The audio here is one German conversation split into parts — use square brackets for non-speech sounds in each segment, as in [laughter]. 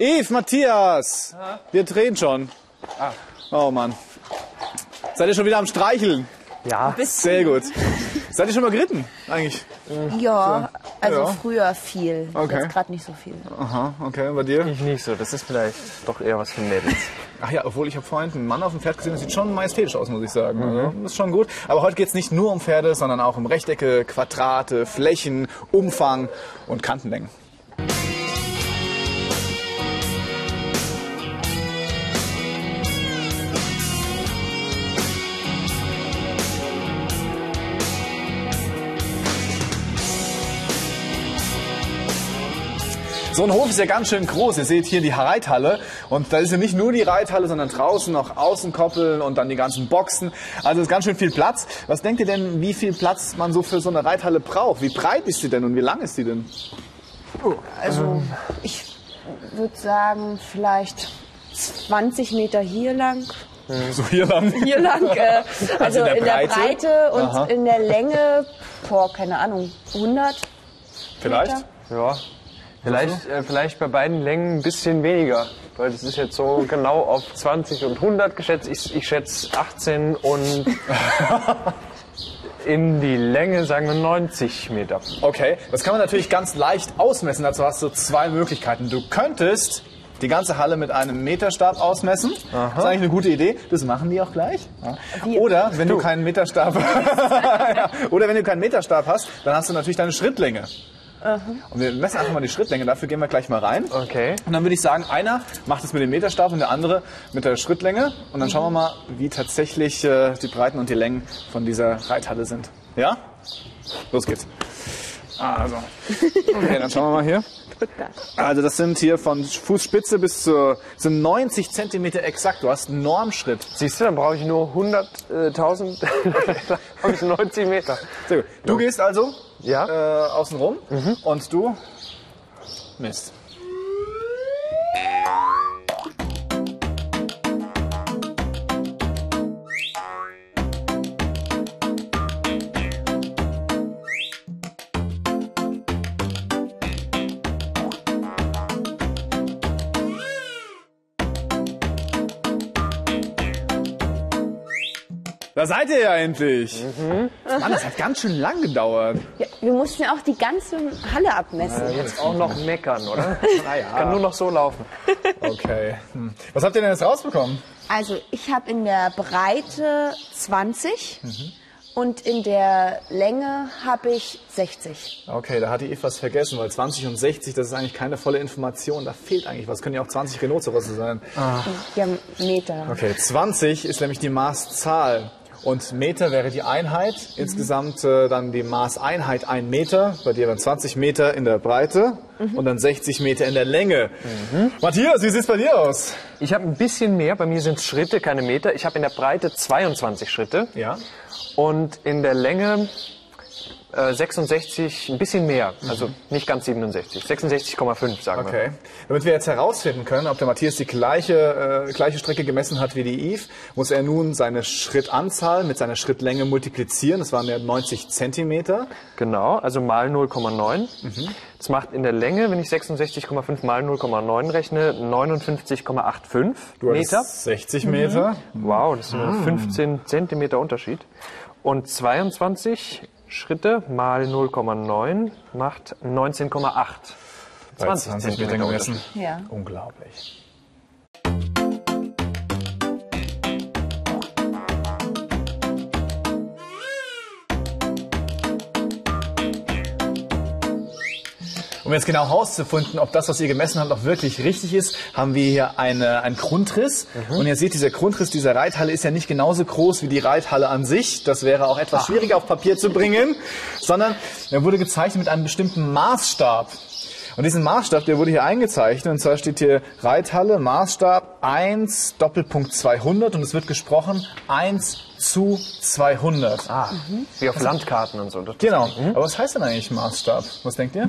Yves, Matthias, wir drehen schon. Oh Mann. Seid ihr schon wieder am Streicheln? Ja. Sehr gut. Seid ihr schon mal geritten eigentlich? Ja, also Ja. früher viel. Okay. Jetzt gerade nicht so viel. Aha, okay. Bei dir? Ich nicht so. Das ist vielleicht doch eher was für Mädels. Ach ja, obwohl ich habe vorhin einen Mann auf dem Pferd gesehen, das sieht schon majestätisch aus, muss ich sagen. Also, das ist schon gut. Aber heute geht's nicht nur um Pferde, sondern auch um Rechtecke, Quadrate, Flächen, Umfang und Kantenlängen. So ein Hof ist ja ganz schön groß. Ihr seht hier die Reithalle. Und da ist ja nicht nur die Reithalle, sondern draußen noch Außenkoppeln und dann die ganzen Boxen. Also ist ganz schön viel Platz. Was denkt ihr denn, wie viel Platz man so für so eine Reithalle braucht? Wie breit ist die denn und wie lang ist die denn? Also ich würde sagen, vielleicht 20 Meter hier lang. So hier lang. Hier lang, äh, [laughs] also in der in der Breite? Breite und Aha. in der Länge, boah, keine Ahnung, 100 Vielleicht? Meter? Ja. Vielleicht, äh, vielleicht bei beiden Längen ein bisschen weniger. Weil das ist jetzt so genau auf 20 und 100 geschätzt. Ich, ich schätze 18 und [laughs] in die Länge sagen wir 90 Meter. Okay, das kann man natürlich ganz leicht ausmessen. Dazu hast du zwei Möglichkeiten. Du könntest die ganze Halle mit einem Meterstab ausmessen. Das ist eigentlich eine gute Idee. Das machen die auch gleich. Ja. Oder wenn du keinen Meterstab [laughs] ja. Oder wenn du keinen Meterstab hast, dann hast du natürlich deine Schrittlänge. Und wir messen einfach mal die Schrittlänge. Dafür gehen wir gleich mal rein. Okay. Und dann würde ich sagen, einer macht es mit dem Meterstab und der andere mit der Schrittlänge. Und dann schauen wir mal, wie tatsächlich äh, die Breiten und die Längen von dieser Reithalle sind. Ja? Los geht's. Also. [laughs] Okay, dann schauen wir mal hier. [laughs] Also das sind hier von Fußspitze bis zur sind 90 Zentimeter exakt. Du hast einen Normschritt. Siehst du, dann brauche ich nur 100.000, dann habe ich 90 Meter. Sehr gut. Du gehst also Ja. äh, außen rum und du Mist. Da seid ihr ja endlich. Mann, das hat ganz schön lang gedauert. Ja, wir mussten ja auch die ganze Halle abmessen. Jetzt auch noch meckern, oder? [laughs] Naja. Kann nur noch so laufen. Okay. Hm. Was habt ihr denn jetzt rausbekommen? Also ich habe in der Breite 20 und in der Länge habe ich 60. Okay, da hat die Eve was vergessen, weil 20 und 60, das ist eigentlich keine volle Information. Da fehlt eigentlich was. Können ja auch 20 Rhinozerosse sein. Ja, Meter. Okay, 20 ist nämlich die Maßzahl. Und Meter wäre die Einheit. Insgesamt äh, dann die Maßeinheit ein Meter. Bei dir dann 20 Meter in der Breite und dann 60 Meter in der Länge. Matthias, wie sieht's bei dir aus? Ich habe ein bisschen mehr, bei mir sind es Schritte, keine Meter. Ich habe in der Breite 22 Schritte Ja. und in der Länge 66, ein bisschen mehr. Also nicht ganz 67, 66,5 sagen wir. Okay. Damit wir jetzt herausfinden können, ob der Matthias die gleiche, äh, gleiche Strecke gemessen hat wie die Eve, muss er nun seine Schrittanzahl mit seiner Schrittlänge multiplizieren. Das waren ja 90 Zentimeter. Genau, also mal 0,9. Das macht in der Länge, wenn ich 66,5 mal 0,9 rechne, 59,85 Du hattest Meter. 60 Meter. Wow, das sind 15 Zentimeter Unterschied. Und 22 Schritte mal 0,9 macht 19,8. 20 Zentimeter gemessen. Ja. Unglaublich. Um jetzt genau herauszufinden, ob das, was ihr gemessen habt, auch wirklich richtig ist, haben wir hier eine, einen Grundriss. Und ihr seht, dieser Grundriss dieser Reithalle ist ja nicht genauso groß wie die Reithalle an sich. Das wäre auch etwas schwieriger auf Papier zu bringen, [laughs] sondern er wurde gezeichnet mit einem bestimmten Maßstab. Und diesen Maßstab, der wurde hier eingezeichnet. Und zwar steht hier Reithalle, Maßstab 1, Doppelpunkt 200. Und es wird gesprochen 1 zu 200. Ah, wie auf Landkarten und so. Das, Genau. Aber was heißt denn eigentlich Maßstab? Was denkt ihr?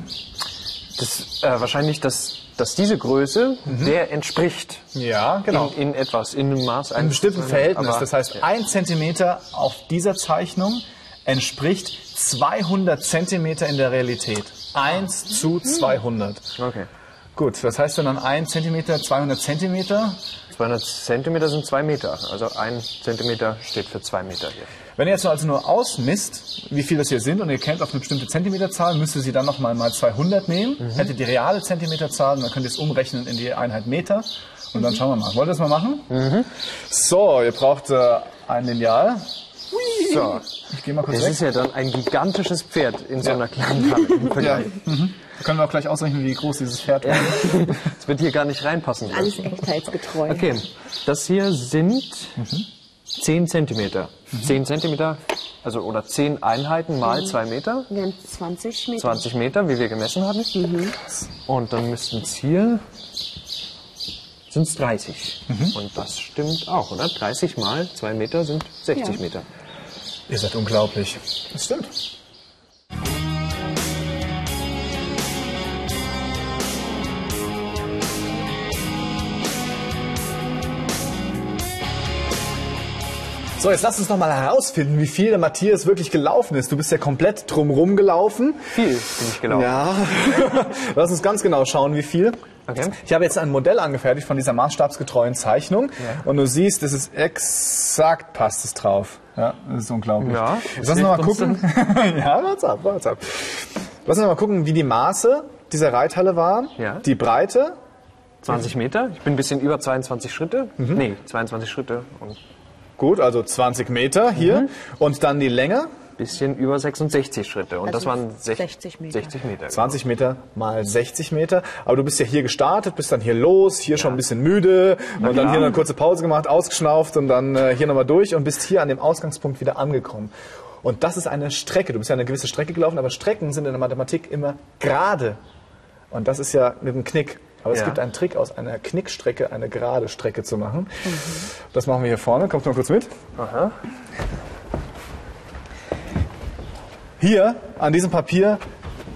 Das äh, wahrscheinlich, dass, dass diese Größe der entspricht Ja, genau. in, in etwas, in einem Maß. einem bestimmten Verhältnis. Das heißt, ein Zentimeter auf dieser Zeichnung entspricht 200 Zentimeter in der Realität. 1 zu 200. Okay. Gut, was heißt denn dann 1 Zentimeter, 200 Zentimeter? 200 Zentimeter sind zwei Meter. Also ein Zentimeter steht für zwei Meter hier. Wenn ihr jetzt also nur ausmisst, wie viel das hier sind und ihr kennt auf eine bestimmte Zentimeterzahl, müsst ihr sie dann nochmal mal 200 nehmen, hättet die reale Zentimeterzahl und dann könnt ihr es umrechnen in die Einheit Meter und dann schauen wir mal. Wollt ihr das mal machen? So, ihr braucht äh, ein Lineal. So, Ich gehe mal kurz das weg. ist ja dann ein gigantisches Pferd in so einer kleinen Halle. [laughs] Ja. Vergleich. Mhm. Da können wir auch gleich ausrechnen, wie groß dieses Pferd ist. [laughs] Das wird hier gar nicht reinpassen. Alles echtheitsgetreu. Okay, das hier sind 10 Zentimeter. 10 Zentimeter, also oder 10 Einheiten mal 2 Meter. Wären 20 Meter. 20 Meter, wie wir gemessen hatten. Und dann müssten es hier sind es 30. Und das stimmt auch, oder? 30 mal 2 Meter sind 60 Ja. Meter. Ihr seid unglaublich. Das stimmt. So, jetzt lass uns noch mal herausfinden, wie viel der Matthias wirklich gelaufen ist. Du bist ja komplett drumrum gelaufen. Viel bin ich gelaufen. Ja. [laughs] lass uns ganz genau schauen, wie viel. Okay. Ich habe jetzt ein Modell angefertigt von dieser maßstabsgetreuen Zeichnung und du siehst, es ist exakt passt es drauf. Ja, das ist unglaublich. Ja, lass uns noch mal gucken. [laughs] ja, warte ab, warte ab. Lass uns noch mal gucken, wie die Maße dieser Reithalle waren. Ja. Die Breite. 20 Meter. Ich bin ein bisschen über 22 Schritte. Nee, 22 Schritte und Gut, also 20 Meter hier. Und dann die Länge. ein bisschen über 66 Schritte. Und das Also waren sech- 60 Meter. 60 Meter. 20 Meter mal 60 Meter. Aber du bist ja hier gestartet, bist dann hier los, hier schon ein bisschen müde und dann klar. hier eine kurze Pause gemacht, ausgeschnauft und dann äh, hier nochmal durch und bist hier an dem Ausgangspunkt wieder angekommen. Und das ist eine Strecke. Du bist ja eine gewisse Strecke gelaufen, aber Strecken sind in der Mathematik immer gerade. Und das ist ja mit einem Knick. Aber es Ja. gibt einen Trick, aus einer Knickstrecke eine gerade Strecke zu machen. Das machen wir hier vorne. Kommst du mal kurz mit? Aha. Hier an diesem Papier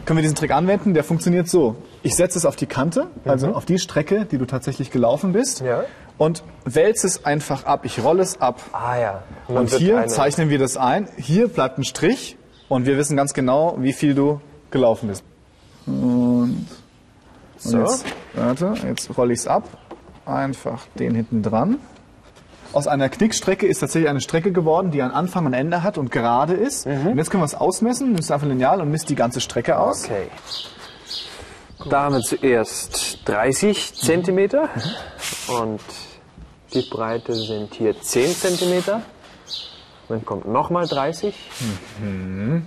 können wir diesen Trick anwenden. Der funktioniert so. Ich setze es auf die Kante, also auf die Strecke, die du tatsächlich gelaufen bist. Ja. Und wälze es einfach ab. Ich rolle es ab. Ah ja. Und wird hier zeichnen wir das ein. Hier bleibt ein Strich und wir wissen ganz genau, wie viel du gelaufen bist. Und, So. jetzt, warte, jetzt rolle ich es ab. Einfach den hinten dran. Aus einer Knickstrecke ist tatsächlich eine Strecke geworden, die einen Anfang und Ende hat und gerade ist. Und jetzt können wir es ausmessen. Nimmst einfach ein Lineal und misst die ganze Strecke aus. Okay. Da haben wir zuerst 30 Zentimeter und die Breite sind hier 10 Zentimeter. Dann kommt nochmal 30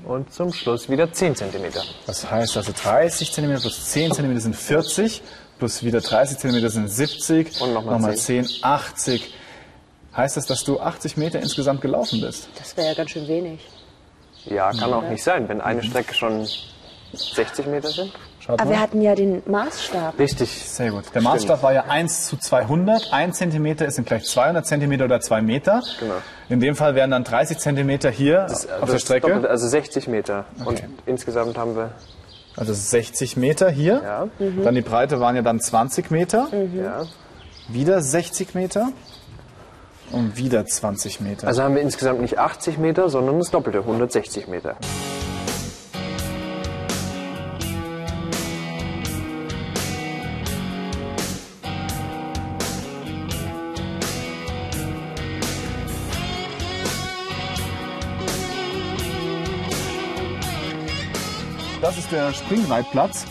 und zum Schluss wieder 10 Zentimeter. Das heißt also 30 cm plus 10 cm sind 40, plus wieder 30 cm sind 70 Und nochmal nochmal 10, 80. Heißt das, dass du 80 Meter insgesamt gelaufen bist? Das wäre ja ganz schön wenig. Ja, kann auch nicht sein, wenn eine Strecke schon 60 Meter sind. Schaut Aber mal. wir hatten ja den Maßstab. Richtig. Sehr gut. Der Maßstab war ja 1 zu 200. 1 Zentimeter ist dann gleich 200 Zentimeter oder 2 Meter. Genau. In dem Fall wären dann 30 Zentimeter hier auf der Das Strecke. Doppelte, also 60 Meter. Und insgesamt haben wir, Also 60 Meter hier. ja, Dann die Breite waren ja dann 20 Meter. ja. Wieder 60 Meter. Und wieder 20 Meter. Also haben wir insgesamt nicht 80 Meter, sondern das Doppelte, 160 Meter. Das ist der Springreitplatz.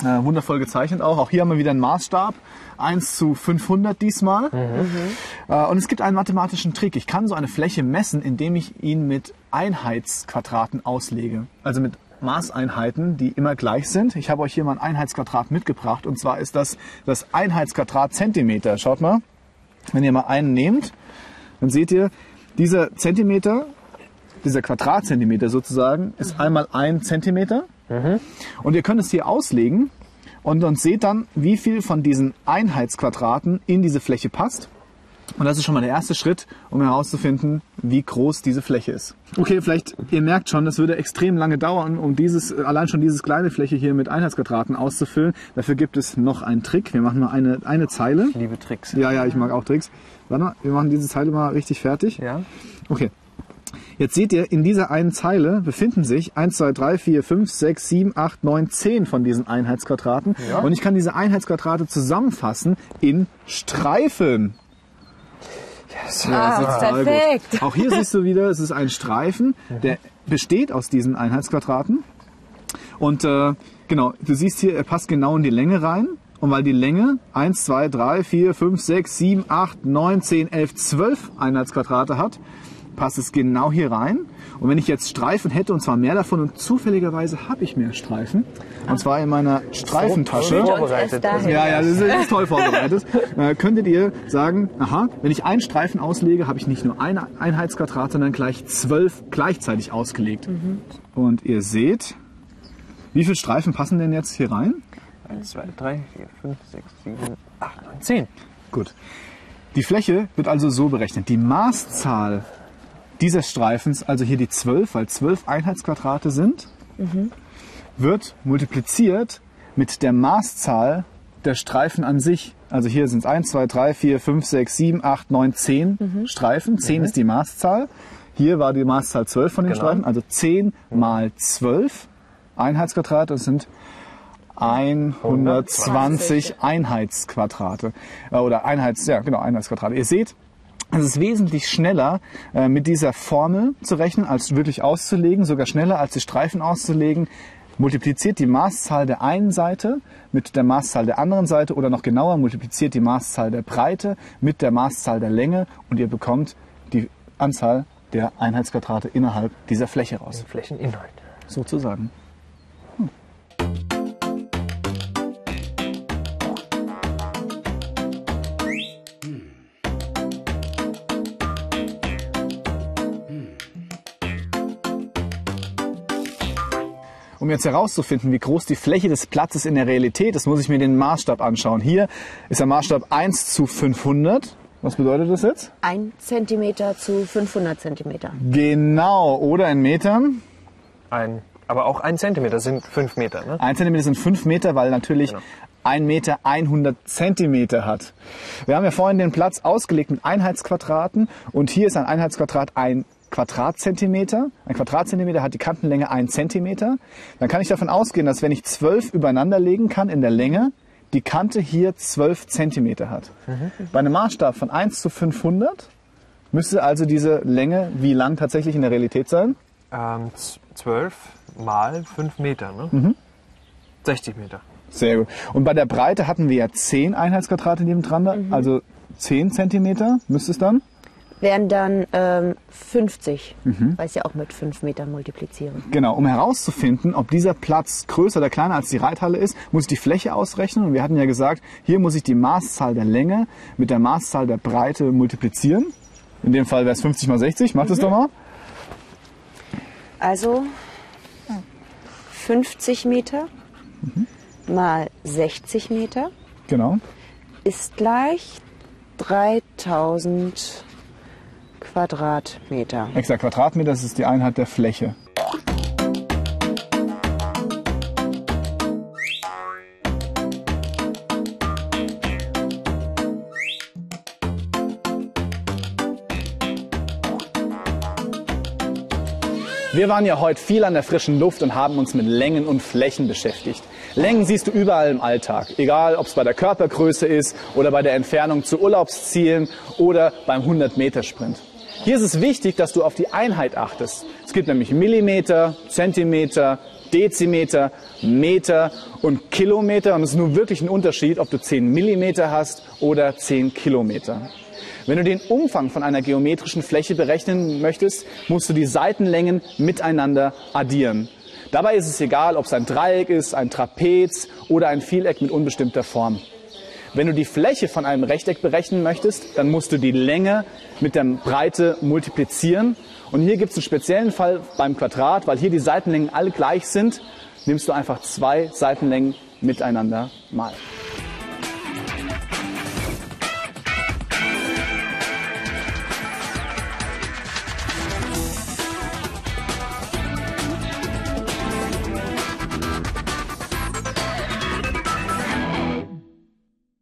Äh, wundervoll gezeichnet auch. Auch hier haben wir wieder einen Maßstab. 1 zu 500 diesmal. Äh, und es gibt einen mathematischen Trick. Ich kann so eine Fläche messen, indem ich ihn mit Einheitsquadraten auslege. Also mit Maßeinheiten, die immer gleich sind. Ich habe euch hier mal ein Einheitsquadrat mitgebracht. Und zwar ist das das Einheitsquadrat Zentimeter. Schaut mal. Wenn ihr mal einen nehmt, dann seht ihr, dieser Zentimeter dieser Quadratzentimeter sozusagen ist einmal ein Zentimeter. Und ihr könnt es hier auslegen und, und seht dann, wie viel von diesen Einheitsquadraten in diese Fläche passt. Und das ist schon mal der erste Schritt, um herauszufinden, wie groß diese Fläche ist. Okay, vielleicht, ihr merkt schon, das würde extrem lange dauern, um dieses, allein schon dieses kleine Fläche hier mit Einheitsquadraten auszufüllen. Dafür gibt es noch einen Trick. Wir machen mal eine, eine Zeile. Liebe Tricks. Ja, ja, ich mag auch Tricks. Warte mal, wir machen diese Zeile mal richtig fertig. Ja. Okay. Jetzt seht ihr, in dieser einen Zeile befinden sich 1, 2, 3, 4, 5, 6, 7, 8, 9, 10 von diesen Einheitsquadraten. Und ich kann diese Einheitsquadrate zusammenfassen in Streifen. Ah, Total perfekt. Gut. Auch hier siehst du wieder, es ist ein Streifen, der besteht aus diesen Einheitsquadraten. Und äh, genau, du siehst hier, er passt genau in die Länge rein. Und weil die Länge 1, 2, 3, 4, 5, 6, 7, 8, 9, 10, 11, 12 Einheitsquadrate hat, passt es genau hier rein. Und wenn ich jetzt Streifen hätte, und zwar mehr davon, und zufälligerweise habe ich mehr Streifen, und zwar in meiner Streifentasche. Vorbereitet. Ja, ja, das ist, das ist toll vorbereitet. Äh, könntet ihr sagen, aha, wenn ich einen Streifen auslege, habe ich nicht nur ein Einheitsquadrat, sondern gleich zwölf gleichzeitig ausgelegt. Und ihr seht, wie viele Streifen passen denn jetzt hier rein? 1, 2, 3, 4, 5, 6, 7, 8, 9, 10. Gut. Die Fläche wird also so berechnet. Die Maßzahl dieses Streifens, also hier die 12, weil 12 Einheitsquadrate sind, wird multipliziert mit der Maßzahl der Streifen an sich. Also hier sind es 1, 2, 3, 4, 5, 6, 7, 8, 9, 10 Streifen. 10 ist die Maßzahl. Hier war die Maßzahl 12 von den Genau. Streifen. Also 10 mal 12 Einheitsquadrate. Das sind 120 Einheitsquadrate. Äh, Oder Einheits, ja genau, Einheitsquadrate. Ihr seht, es ist wesentlich schneller äh, mit dieser Formel zu rechnen, als wirklich auszulegen, sogar schneller als die Streifen auszulegen. Multipliziert die Maßzahl der einen Seite mit der Maßzahl der anderen Seite oder noch genauer multipliziert die Maßzahl der Breite mit der Maßzahl der Länge und ihr bekommt die Anzahl der Einheitsquadrate innerhalb dieser Fläche raus. Flächeninhalt. Sozusagen. Um jetzt herauszufinden, wie groß die Fläche des Platzes in der Realität ist, muss ich mir den Maßstab anschauen. Hier ist der Maßstab 1 zu 500. Was bedeutet das jetzt? Ein Zentimeter zu 500 Zentimeter. Genau, oder in Metern. Ein, aber auch ein Zentimeter sind fünf Meter. Ne? Ein Zentimeter sind fünf Meter, weil natürlich Genau. ein Meter 100 Zentimeter hat. Wir haben ja vorhin den Platz ausgelegt mit Einheitsquadraten und hier ist ein Einheitsquadrat ein Quadratzentimeter. Ein Quadratzentimeter hat die Kantenlänge ein Zentimeter. Dann kann ich davon ausgehen, dass wenn ich zwölf übereinander legen kann in der Länge, die Kante hier zwölf Zentimeter hat. Bei einem Maßstab von 1 zu 500 müsste also diese Länge wie lang tatsächlich in der Realität sein? Ähm, z- zwölf mal fünf Meter. Ne? 60 Meter. Sehr gut. Und bei der Breite hatten wir ja 10 Einheitsquadrate nebeneinander, also 10 Zentimeter müsste es dann. Wären dann ähm, 50, weil ich ja auch mit 5 Metern multipliziere. Genau, um herauszufinden, ob dieser Platz größer oder kleiner als die Reithalle ist, muss ich die Fläche ausrechnen. Und wir hatten ja gesagt, hier muss ich die Maßzahl der Länge mit der Maßzahl der Breite multiplizieren. In dem Fall wäre es 50 mal 60. Macht es doch mal. Also 50 Meter mal 60 Meter Genau. ist gleich 3000 Quadratmeter. Exakt, Quadratmeter, das ist die Einheit der Fläche. Wir waren ja heute viel an der frischen Luft und haben uns mit Längen und Flächen beschäftigt. Längen siehst du überall im Alltag, egal ob es bei der Körpergröße ist oder bei der Entfernung zu Urlaubszielen oder beim 100-Meter-Sprint. Hier ist es wichtig, dass du auf die Einheit achtest. Es gibt nämlich Millimeter, Zentimeter, Dezimeter, Meter und Kilometer. Und es ist nun wirklich ein Unterschied, ob du 10 Millimeter hast oder 10 Kilometer. Wenn du den Umfang von einer geometrischen Fläche berechnen möchtest, musst du die Seitenlängen miteinander addieren. Dabei ist es egal, ob es ein Dreieck ist, ein Trapez oder ein Vieleck mit unbestimmter Form. Wenn du die Fläche von einem Rechteck berechnen möchtest, dann musst du die Länge mit der Breite multiplizieren. Und hier gibt es einen speziellen Fall beim Quadrat, weil hier die Seitenlängen alle gleich sind, nimmst du einfach zwei Seitenlängen miteinander mal.